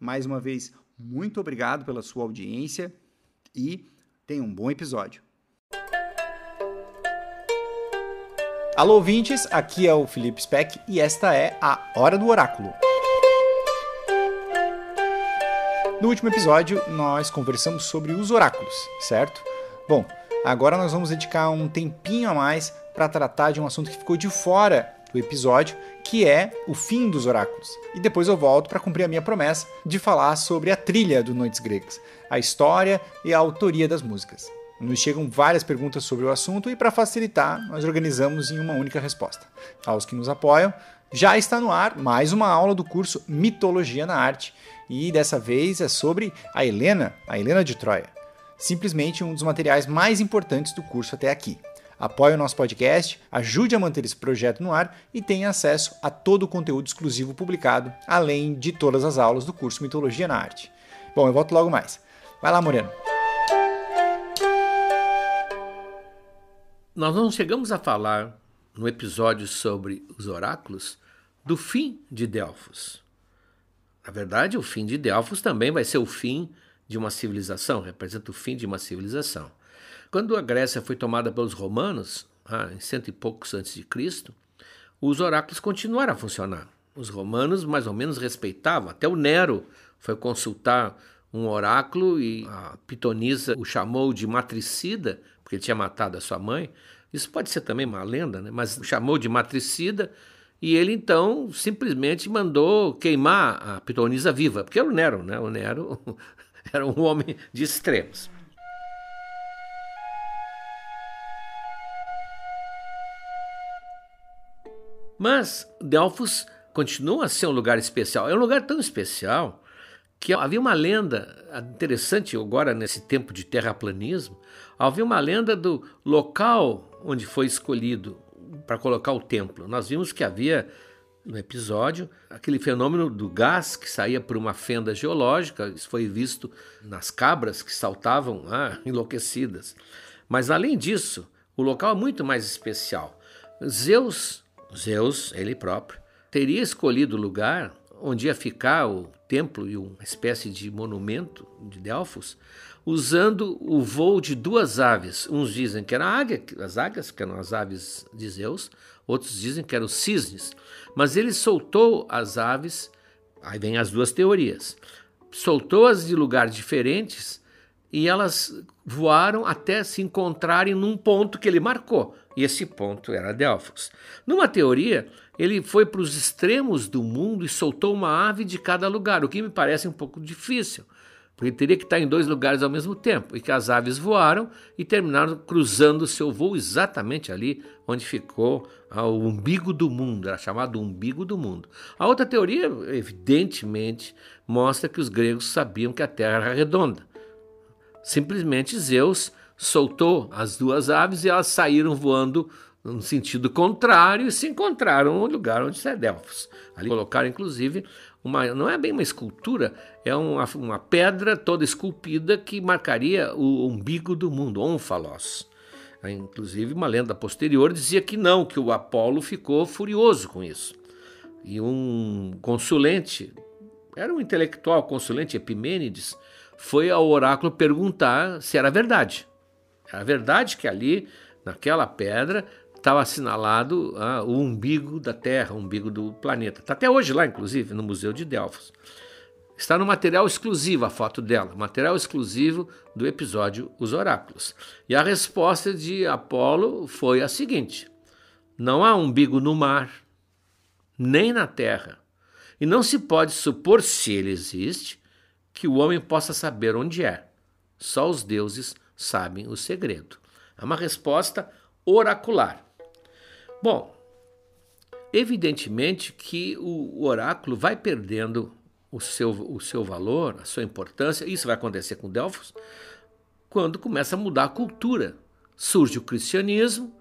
Mais uma vez, muito obrigado pela sua audiência e tenha um bom episódio. Alô, ouvintes, aqui é o Felipe Speck e esta é a Hora do Oráculo. No último episódio, nós conversamos sobre os oráculos, certo? Bom, agora nós vamos dedicar um tempinho a mais para tratar de um assunto que ficou de fora do episódio, que é o fim dos oráculos. E depois eu volto para cumprir a minha promessa de falar sobre a trilha do Noites Gregas, a história e a autoria das músicas. Nos chegam várias perguntas sobre o assunto e, para facilitar, nós organizamos em uma única resposta. Aos que nos apoiam, já está no ar mais uma aula do curso Mitologia na Arte, e dessa vez é sobre a Helena, a Helena de Troia simplesmente um dos materiais mais importantes do curso até aqui. Apoie o nosso podcast, ajude a manter esse projeto no ar e tenha acesso a todo o conteúdo exclusivo publicado, além de todas as aulas do curso Mitologia na Arte. Bom, eu volto logo mais. Vai lá, Moreno. Nós não chegamos a falar no episódio sobre os oráculos do fim de Delfos. Na verdade, o fim de Delfos também vai ser o fim de uma civilização, representa o fim de uma civilização. Quando a Grécia foi tomada pelos romanos, ah, em cento e poucos antes de Cristo, os oráculos continuaram a funcionar. Os romanos mais ou menos respeitavam, até o Nero foi consultar um oráculo e a pitonisa o chamou de matricida, porque ele tinha matado a sua mãe. Isso pode ser também uma lenda, né? mas chamou de matricida e ele então simplesmente mandou queimar a pitonisa viva, porque era o Nero, né? O Nero Era um homem de extremos. Mas Delfos continua a ser um lugar especial. É um lugar tão especial que havia uma lenda interessante agora nesse tempo de terraplanismo. Havia uma lenda do local onde foi escolhido para colocar o templo. Nós vimos que havia no episódio, aquele fenômeno do gás que saía por uma fenda geológica, isso foi visto nas cabras que saltavam ah, enlouquecidas. Mas além disso, o local é muito mais especial. Zeus, Zeus, ele próprio, teria escolhido o lugar onde ia ficar o templo e uma espécie de monumento de Delfos, usando o voo de duas aves. Uns dizem que era águia, as águias, que eram as aves de Zeus, outros dizem que eram cisnes. Mas ele soltou as aves, aí vem as duas teorias. Soltou-as de lugares diferentes e elas voaram até se encontrarem num ponto que ele marcou. E esse ponto era Delfos. Numa teoria, ele foi para os extremos do mundo e soltou uma ave de cada lugar, o que me parece um pouco difícil porque teria que estar em dois lugares ao mesmo tempo, e que as aves voaram e terminaram cruzando seu voo exatamente ali onde ficou o umbigo do mundo, era chamado umbigo do mundo. A outra teoria, evidentemente, mostra que os gregos sabiam que a Terra era redonda. Simplesmente Zeus soltou as duas aves e elas saíram voando no sentido contrário e se encontraram no lugar onde é Delfos. Ali colocaram, inclusive, uma, não é bem uma escultura, é uma, uma pedra toda esculpida que marcaria o umbigo do mundo, Onfalos. Inclusive, uma lenda posterior dizia que não, que o Apolo ficou furioso com isso. E um consulente, era um intelectual, consulente Epimênides, foi ao oráculo perguntar se era verdade. Era verdade que ali, naquela pedra, estava assinalado ah, o umbigo da Terra, o umbigo do planeta. Está até hoje lá, inclusive, no Museu de Delfos. Está no material exclusivo a foto dela, material exclusivo do episódio Os Oráculos. E a resposta de Apolo foi a seguinte: não há umbigo no mar, nem na terra. E não se pode supor, se ele existe, que o homem possa saber onde é. Só os deuses sabem o segredo. É uma resposta oracular. Bom, evidentemente que o oráculo vai perdendo o seu, o seu valor, a sua importância, isso vai acontecer com Delfos, quando começa a mudar a cultura. Surge o cristianismo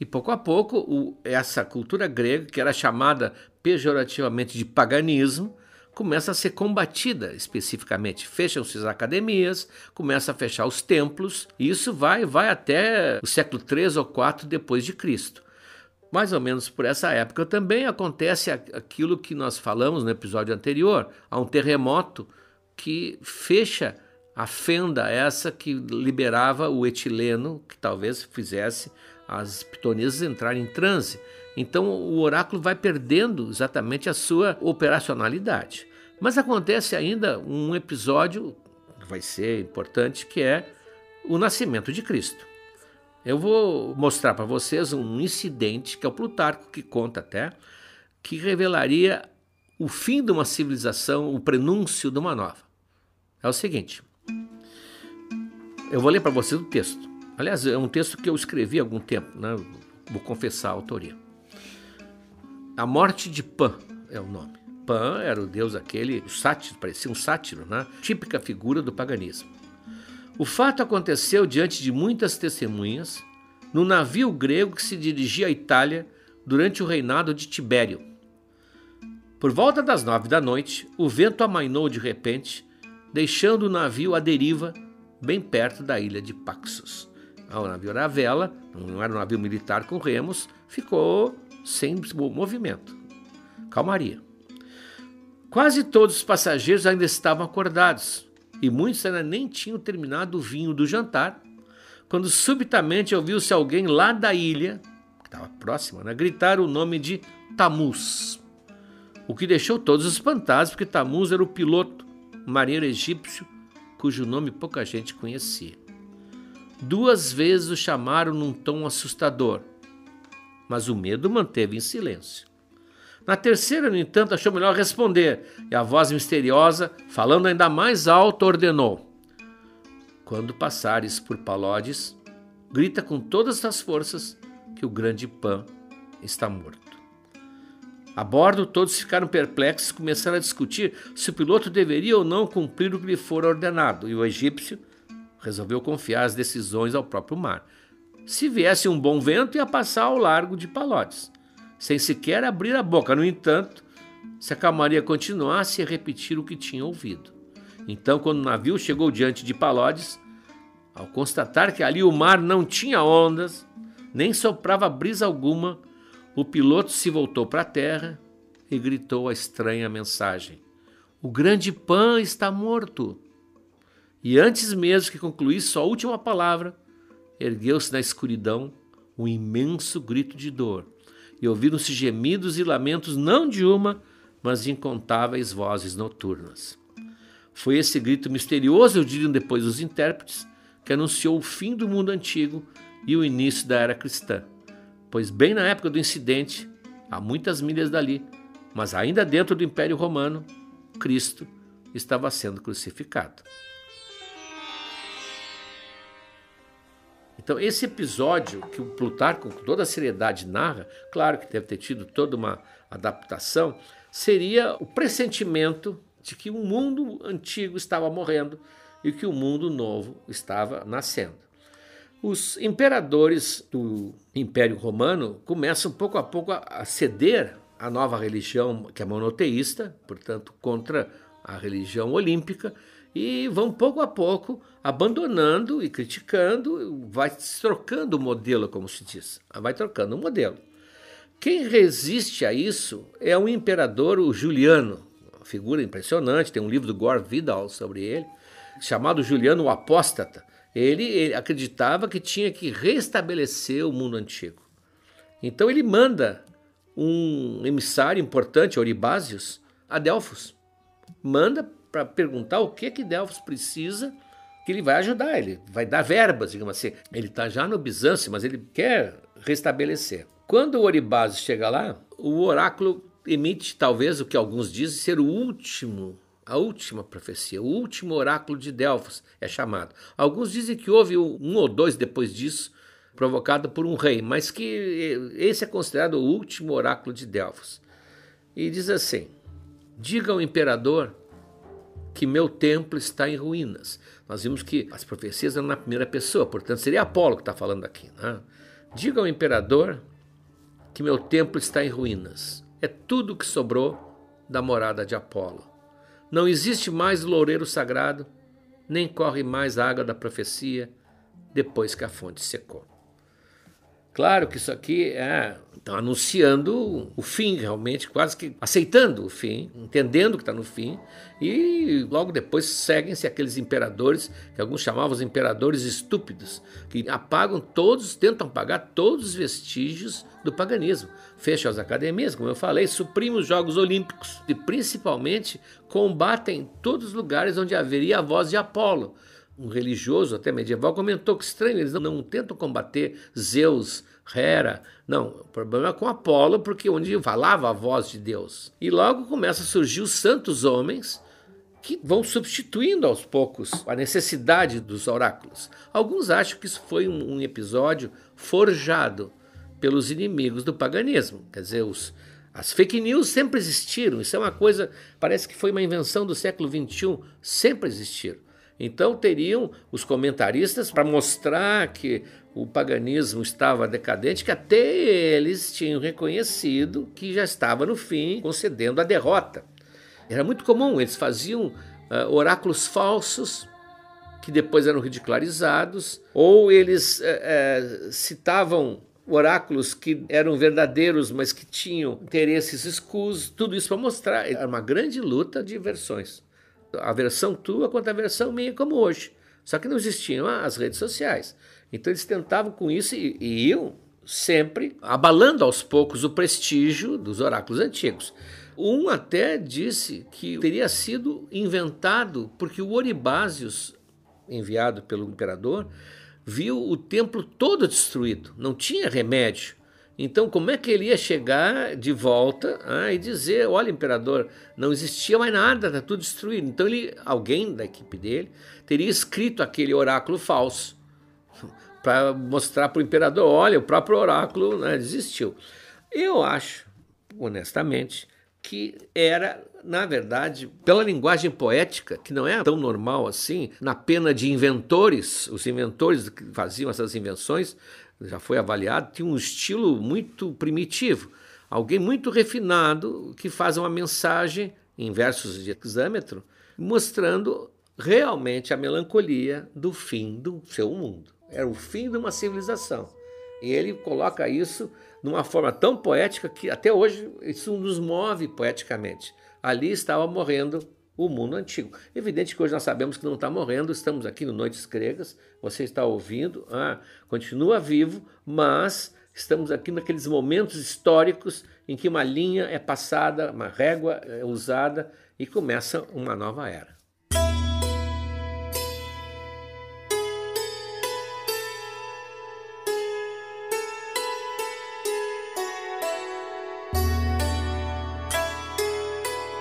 e pouco a pouco o, essa cultura grega, que era chamada pejorativamente de paganismo, começa a ser combatida especificamente. Fecham-se as academias, começa a fechar os templos, e isso vai vai até o século 3 ou 4 depois de Cristo. Mais ou menos por essa época também acontece aquilo que nós falamos no episódio anterior, há um terremoto que fecha a fenda essa que liberava o etileno, que talvez fizesse as pitonisas entrarem em transe. Então o oráculo vai perdendo exatamente a sua operacionalidade. Mas acontece ainda um episódio que vai ser importante, que é o nascimento de Cristo. Eu vou mostrar para vocês um incidente que é o Plutarco que conta até, que revelaria o fim de uma civilização, o prenúncio de uma nova. É o seguinte. Eu vou ler para vocês o texto. Aliás, é um texto que eu escrevi há algum tempo, né? vou confessar a autoria. A morte de Pan é o nome. Pan era o deus aquele, o sátiro, parecia um sátiro, né? típica figura do paganismo. O fato aconteceu diante de muitas testemunhas no navio grego que se dirigia à Itália durante o reinado de Tibério. Por volta das nove da noite, o vento amainou de repente, deixando o navio à deriva bem perto da ilha de Paxos. O navio era a vela, não era um navio militar com remos, ficou sem movimento. Calmaria. Quase todos os passageiros ainda estavam acordados e muitos ainda nem tinham terminado o vinho do jantar, quando subitamente ouviu-se alguém lá da ilha, que estava próxima, né, gritar o nome de Tamuz. O que deixou todos espantados, porque Tamuz era o piloto, marinheiro egípcio, cujo nome pouca gente conhecia. Duas vezes o chamaram num tom assustador mas o medo manteve em silêncio. Na terceira, no entanto, achou melhor responder, e a voz misteriosa, falando ainda mais alto, ordenou: Quando passares por Palodes, grita com todas as forças que o grande Pan está morto. A bordo, todos ficaram perplexos e começaram a discutir se o piloto deveria ou não cumprir o que lhe fora ordenado, e o egípcio resolveu confiar as decisões ao próprio mar. Se viesse um bom vento, ia passar ao largo de Palotes, sem sequer abrir a boca. No entanto, se a calmaria continuasse, ia repetir o que tinha ouvido. Então, quando o navio chegou diante de Palodes, ao constatar que ali o mar não tinha ondas, nem soprava brisa alguma, o piloto se voltou para a terra e gritou a estranha mensagem: O grande Pan está morto. E antes mesmo que concluísse sua última palavra, ergueu-se na escuridão um imenso grito de dor, e ouviram-se gemidos e lamentos não de uma, mas de incontáveis vozes noturnas. Foi esse grito misterioso, diriam depois os intérpretes, que anunciou o fim do mundo antigo e o início da era cristã, pois bem na época do incidente, a muitas milhas dali, mas ainda dentro do Império Romano, Cristo estava sendo crucificado. Então, esse episódio que o Plutarco, com toda a seriedade, narra, claro que deve ter tido toda uma adaptação, seria o pressentimento de que o mundo antigo estava morrendo e que o mundo novo estava nascendo. Os imperadores do Império Romano começam pouco a pouco a ceder à nova religião, que é monoteísta, portanto, contra a religião olímpica, e vão pouco a pouco abandonando e criticando, vai trocando o modelo, como se diz, vai trocando o modelo. Quem resiste a isso é o imperador o Juliano, uma figura impressionante, tem um livro do Gore Vidal sobre ele, chamado Juliano o Apóstata. Ele, ele acreditava que tinha que restabelecer o mundo antigo. Então ele manda um emissário importante, Oribásios, a Delfos. Manda para perguntar o que que Delfos precisa, que ele vai ajudar, ele vai dar verbas, digamos assim. Ele está já no Bizâncio, mas ele quer restabelecer. Quando o Oribásios chega lá, o oráculo emite talvez o que alguns dizem ser o último, a última profecia, o último oráculo de Delfos é chamado. Alguns dizem que houve um ou dois depois disso, provocado por um rei, mas que esse é considerado o último oráculo de Delfos. E diz assim: Diga ao imperador que meu templo está em ruínas. Nós vimos que as profecias eram na primeira pessoa, portanto seria Apolo que está falando aqui. Né? Diga ao imperador que meu templo está em ruínas. É tudo que sobrou da morada de Apolo. Não existe mais o loureiro sagrado, nem corre mais a água da profecia depois que a fonte secou. Claro que isso aqui é estão anunciando o fim, realmente, quase que aceitando o fim, entendendo que está no fim, e logo depois seguem-se aqueles imperadores, que alguns chamavam os imperadores estúpidos, que apagam todos, tentam apagar todos os vestígios do paganismo. Fecham as academias, como eu falei, suprimem os Jogos Olímpicos e principalmente combatem todos os lugares onde haveria a voz de Apolo um religioso até medieval comentou que estranho, eles não, não tentam combater Zeus, Hera. Não, o problema é com Apolo, porque onde falava a voz de Deus. E logo começa a surgir os santos homens que vão substituindo aos poucos a necessidade dos oráculos. Alguns acham que isso foi um, um episódio forjado pelos inimigos do paganismo. Quer dizer, os, as fake news sempre existiram. Isso é uma coisa, parece que foi uma invenção do século XXI. Sempre existiram. Então teriam os comentaristas para mostrar que o paganismo estava decadente, que até eles tinham reconhecido que já estava no fim, concedendo a derrota. Era muito comum, eles faziam uh, oráculos falsos que depois eram ridicularizados, ou eles uh, uh, citavam oráculos que eram verdadeiros, mas que tinham interesses escusos, tudo isso para mostrar. Era uma grande luta de versões a versão tua quanto a versão minha, como hoje. Só que não existiam as redes sociais. Então eles tentavam com isso e, e iam sempre abalando aos poucos o prestígio dos oráculos antigos. Um até disse que teria sido inventado porque o Oribásios, enviado pelo imperador, viu o templo todo destruído, não tinha remédio. Então, como é que ele ia chegar de volta ah, e dizer: olha, imperador, não existia mais nada, está tudo destruído. Então, ele, alguém da equipe dele teria escrito aquele oráculo falso para mostrar para o imperador: olha, o próprio oráculo né, desistiu. Eu acho, honestamente, que era, na verdade, pela linguagem poética, que não é tão normal assim, na pena de inventores, os inventores que faziam essas invenções, já foi avaliado, tinha um estilo muito primitivo. Alguém muito refinado que faz uma mensagem em versos de hexâmetro, mostrando realmente a melancolia do fim do seu mundo. Era o fim de uma civilização. E ele coloca isso numa forma tão poética que até hoje isso nos move poeticamente. Ali estava morrendo o mundo antigo. Evidente que hoje nós sabemos que não está morrendo, estamos aqui no Noites Gregas, você está ouvindo, ah, continua vivo, mas estamos aqui naqueles momentos históricos em que uma linha é passada, uma régua é usada e começa uma nova era.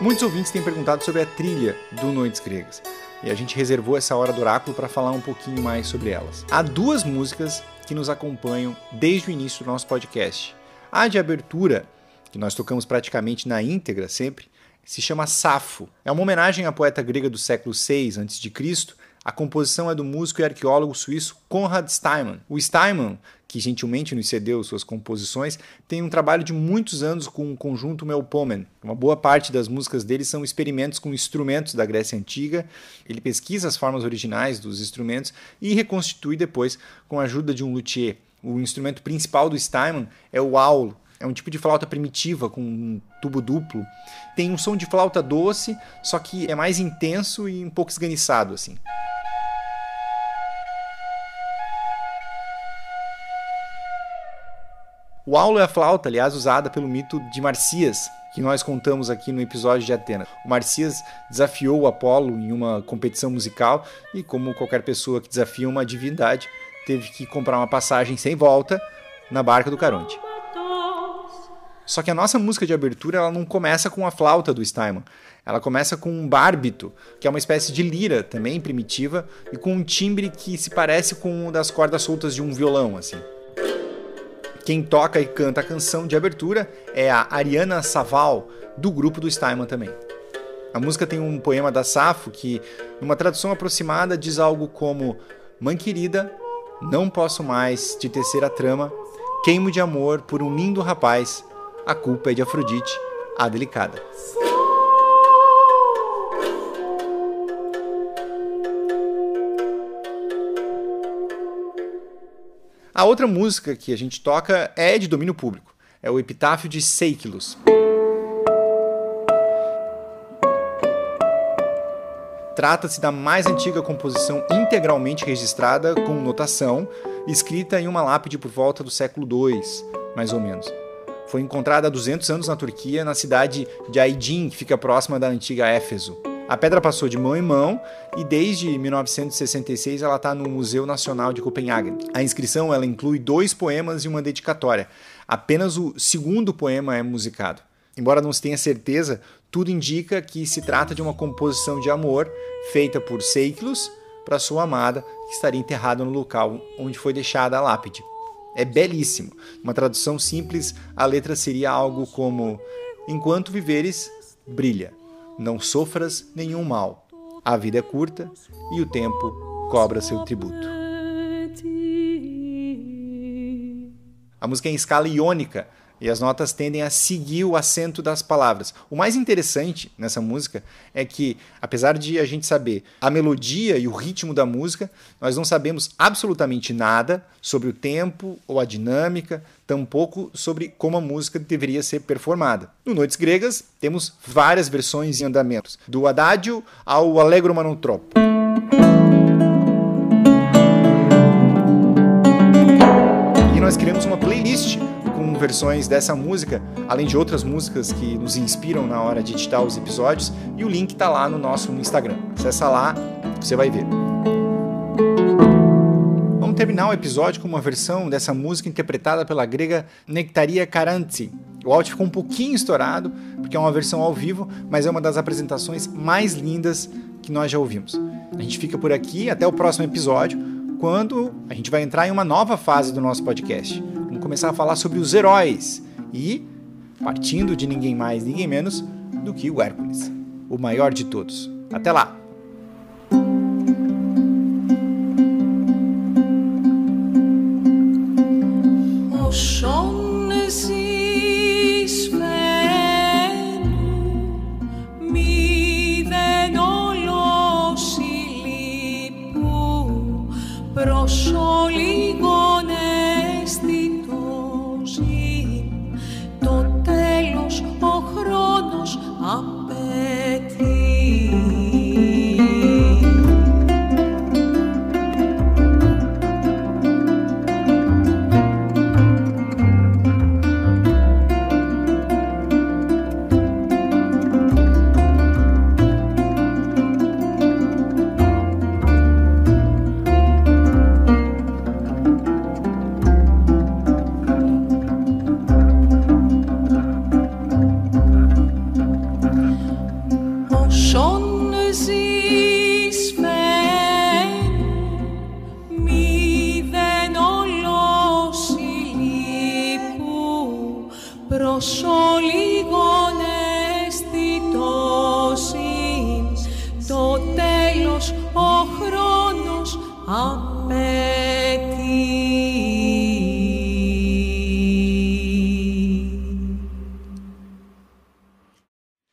Muitos ouvintes têm perguntado sobre a trilha do Noites Gregas. E a gente reservou essa hora do oráculo para falar um pouquinho mais sobre elas. Há duas músicas que nos acompanham desde o início do nosso podcast. A de abertura, que nós tocamos praticamente na íntegra sempre, se chama Safo. É uma homenagem à poeta grega do século VI a.C., a composição é do músico e arqueólogo suíço Konrad Steinmann. O Steinmann, que gentilmente nos cedeu suas composições, tem um trabalho de muitos anos com o conjunto Melpomen. Uma boa parte das músicas dele são experimentos com instrumentos da Grécia Antiga. Ele pesquisa as formas originais dos instrumentos e reconstitui depois com a ajuda de um luthier. O instrumento principal do Steinmann é o aulo, é um tipo de flauta primitiva com um tubo duplo. Tem um som de flauta doce, só que é mais intenso e um pouco esganiçado assim. O aulo é a flauta, aliás, usada pelo mito de Marcias, que nós contamos aqui no episódio de Atenas. O Marcias desafiou o Apolo em uma competição musical e, como qualquer pessoa que desafia uma divindade, teve que comprar uma passagem sem volta na barca do Caronte. Só que a nossa música de abertura ela não começa com a flauta do Steinman. Ela começa com um bárbito, que é uma espécie de lira também primitiva e com um timbre que se parece com o das cordas soltas de um violão, assim. Quem toca e canta a canção de abertura é a Ariana Saval, do grupo do Steinman também. A música tem um poema da Safo que, numa tradução aproximada, diz algo como: Mãe querida, não posso mais te tecer a trama, queimo de amor por um lindo rapaz, a culpa é de Afrodite, a delicada. A outra música que a gente toca é de domínio público. É o Epitáfio de Seikilos. Trata-se da mais antiga composição integralmente registrada com notação, escrita em uma lápide por volta do século II, mais ou menos. Foi encontrada há 200 anos na Turquia, na cidade de Aydin, que fica próxima da antiga Éfeso. A pedra passou de mão em mão e desde 1966 ela está no Museu Nacional de Copenhague. A inscrição ela inclui dois poemas e uma dedicatória. Apenas o segundo poema é musicado. Embora não se tenha certeza, tudo indica que se trata de uma composição de amor feita por Seikilos para sua amada, que estaria enterrada no local onde foi deixada a lápide. É belíssimo. Uma tradução simples, a letra seria algo como: Enquanto viveres, brilha não sofras nenhum mal. A vida é curta e o tempo cobra seu tributo. A música é em escala iônica e as notas tendem a seguir o acento das palavras. O mais interessante nessa música é que, apesar de a gente saber a melodia e o ritmo da música, nós não sabemos absolutamente nada sobre o tempo ou a dinâmica, tampouco sobre como a música deveria ser performada. No Noites Gregas, temos várias versões em andamentos, do adágio ao allegro manutroppo. E nós criamos uma playlist versões dessa música, além de outras músicas que nos inspiram na hora de editar os episódios, e o link está lá no nosso Instagram. Acessa lá, você vai ver. Vamos terminar o episódio com uma versão dessa música interpretada pela grega Nectaria Karantzi. O áudio ficou um pouquinho estourado, porque é uma versão ao vivo, mas é uma das apresentações mais lindas que nós já ouvimos. A gente fica por aqui, até o próximo episódio, quando a gente vai entrar em uma nova fase do nosso podcast começar a falar sobre os heróis e partindo de ninguém mais, ninguém menos do que o Hércules, o maior de todos. Até lá!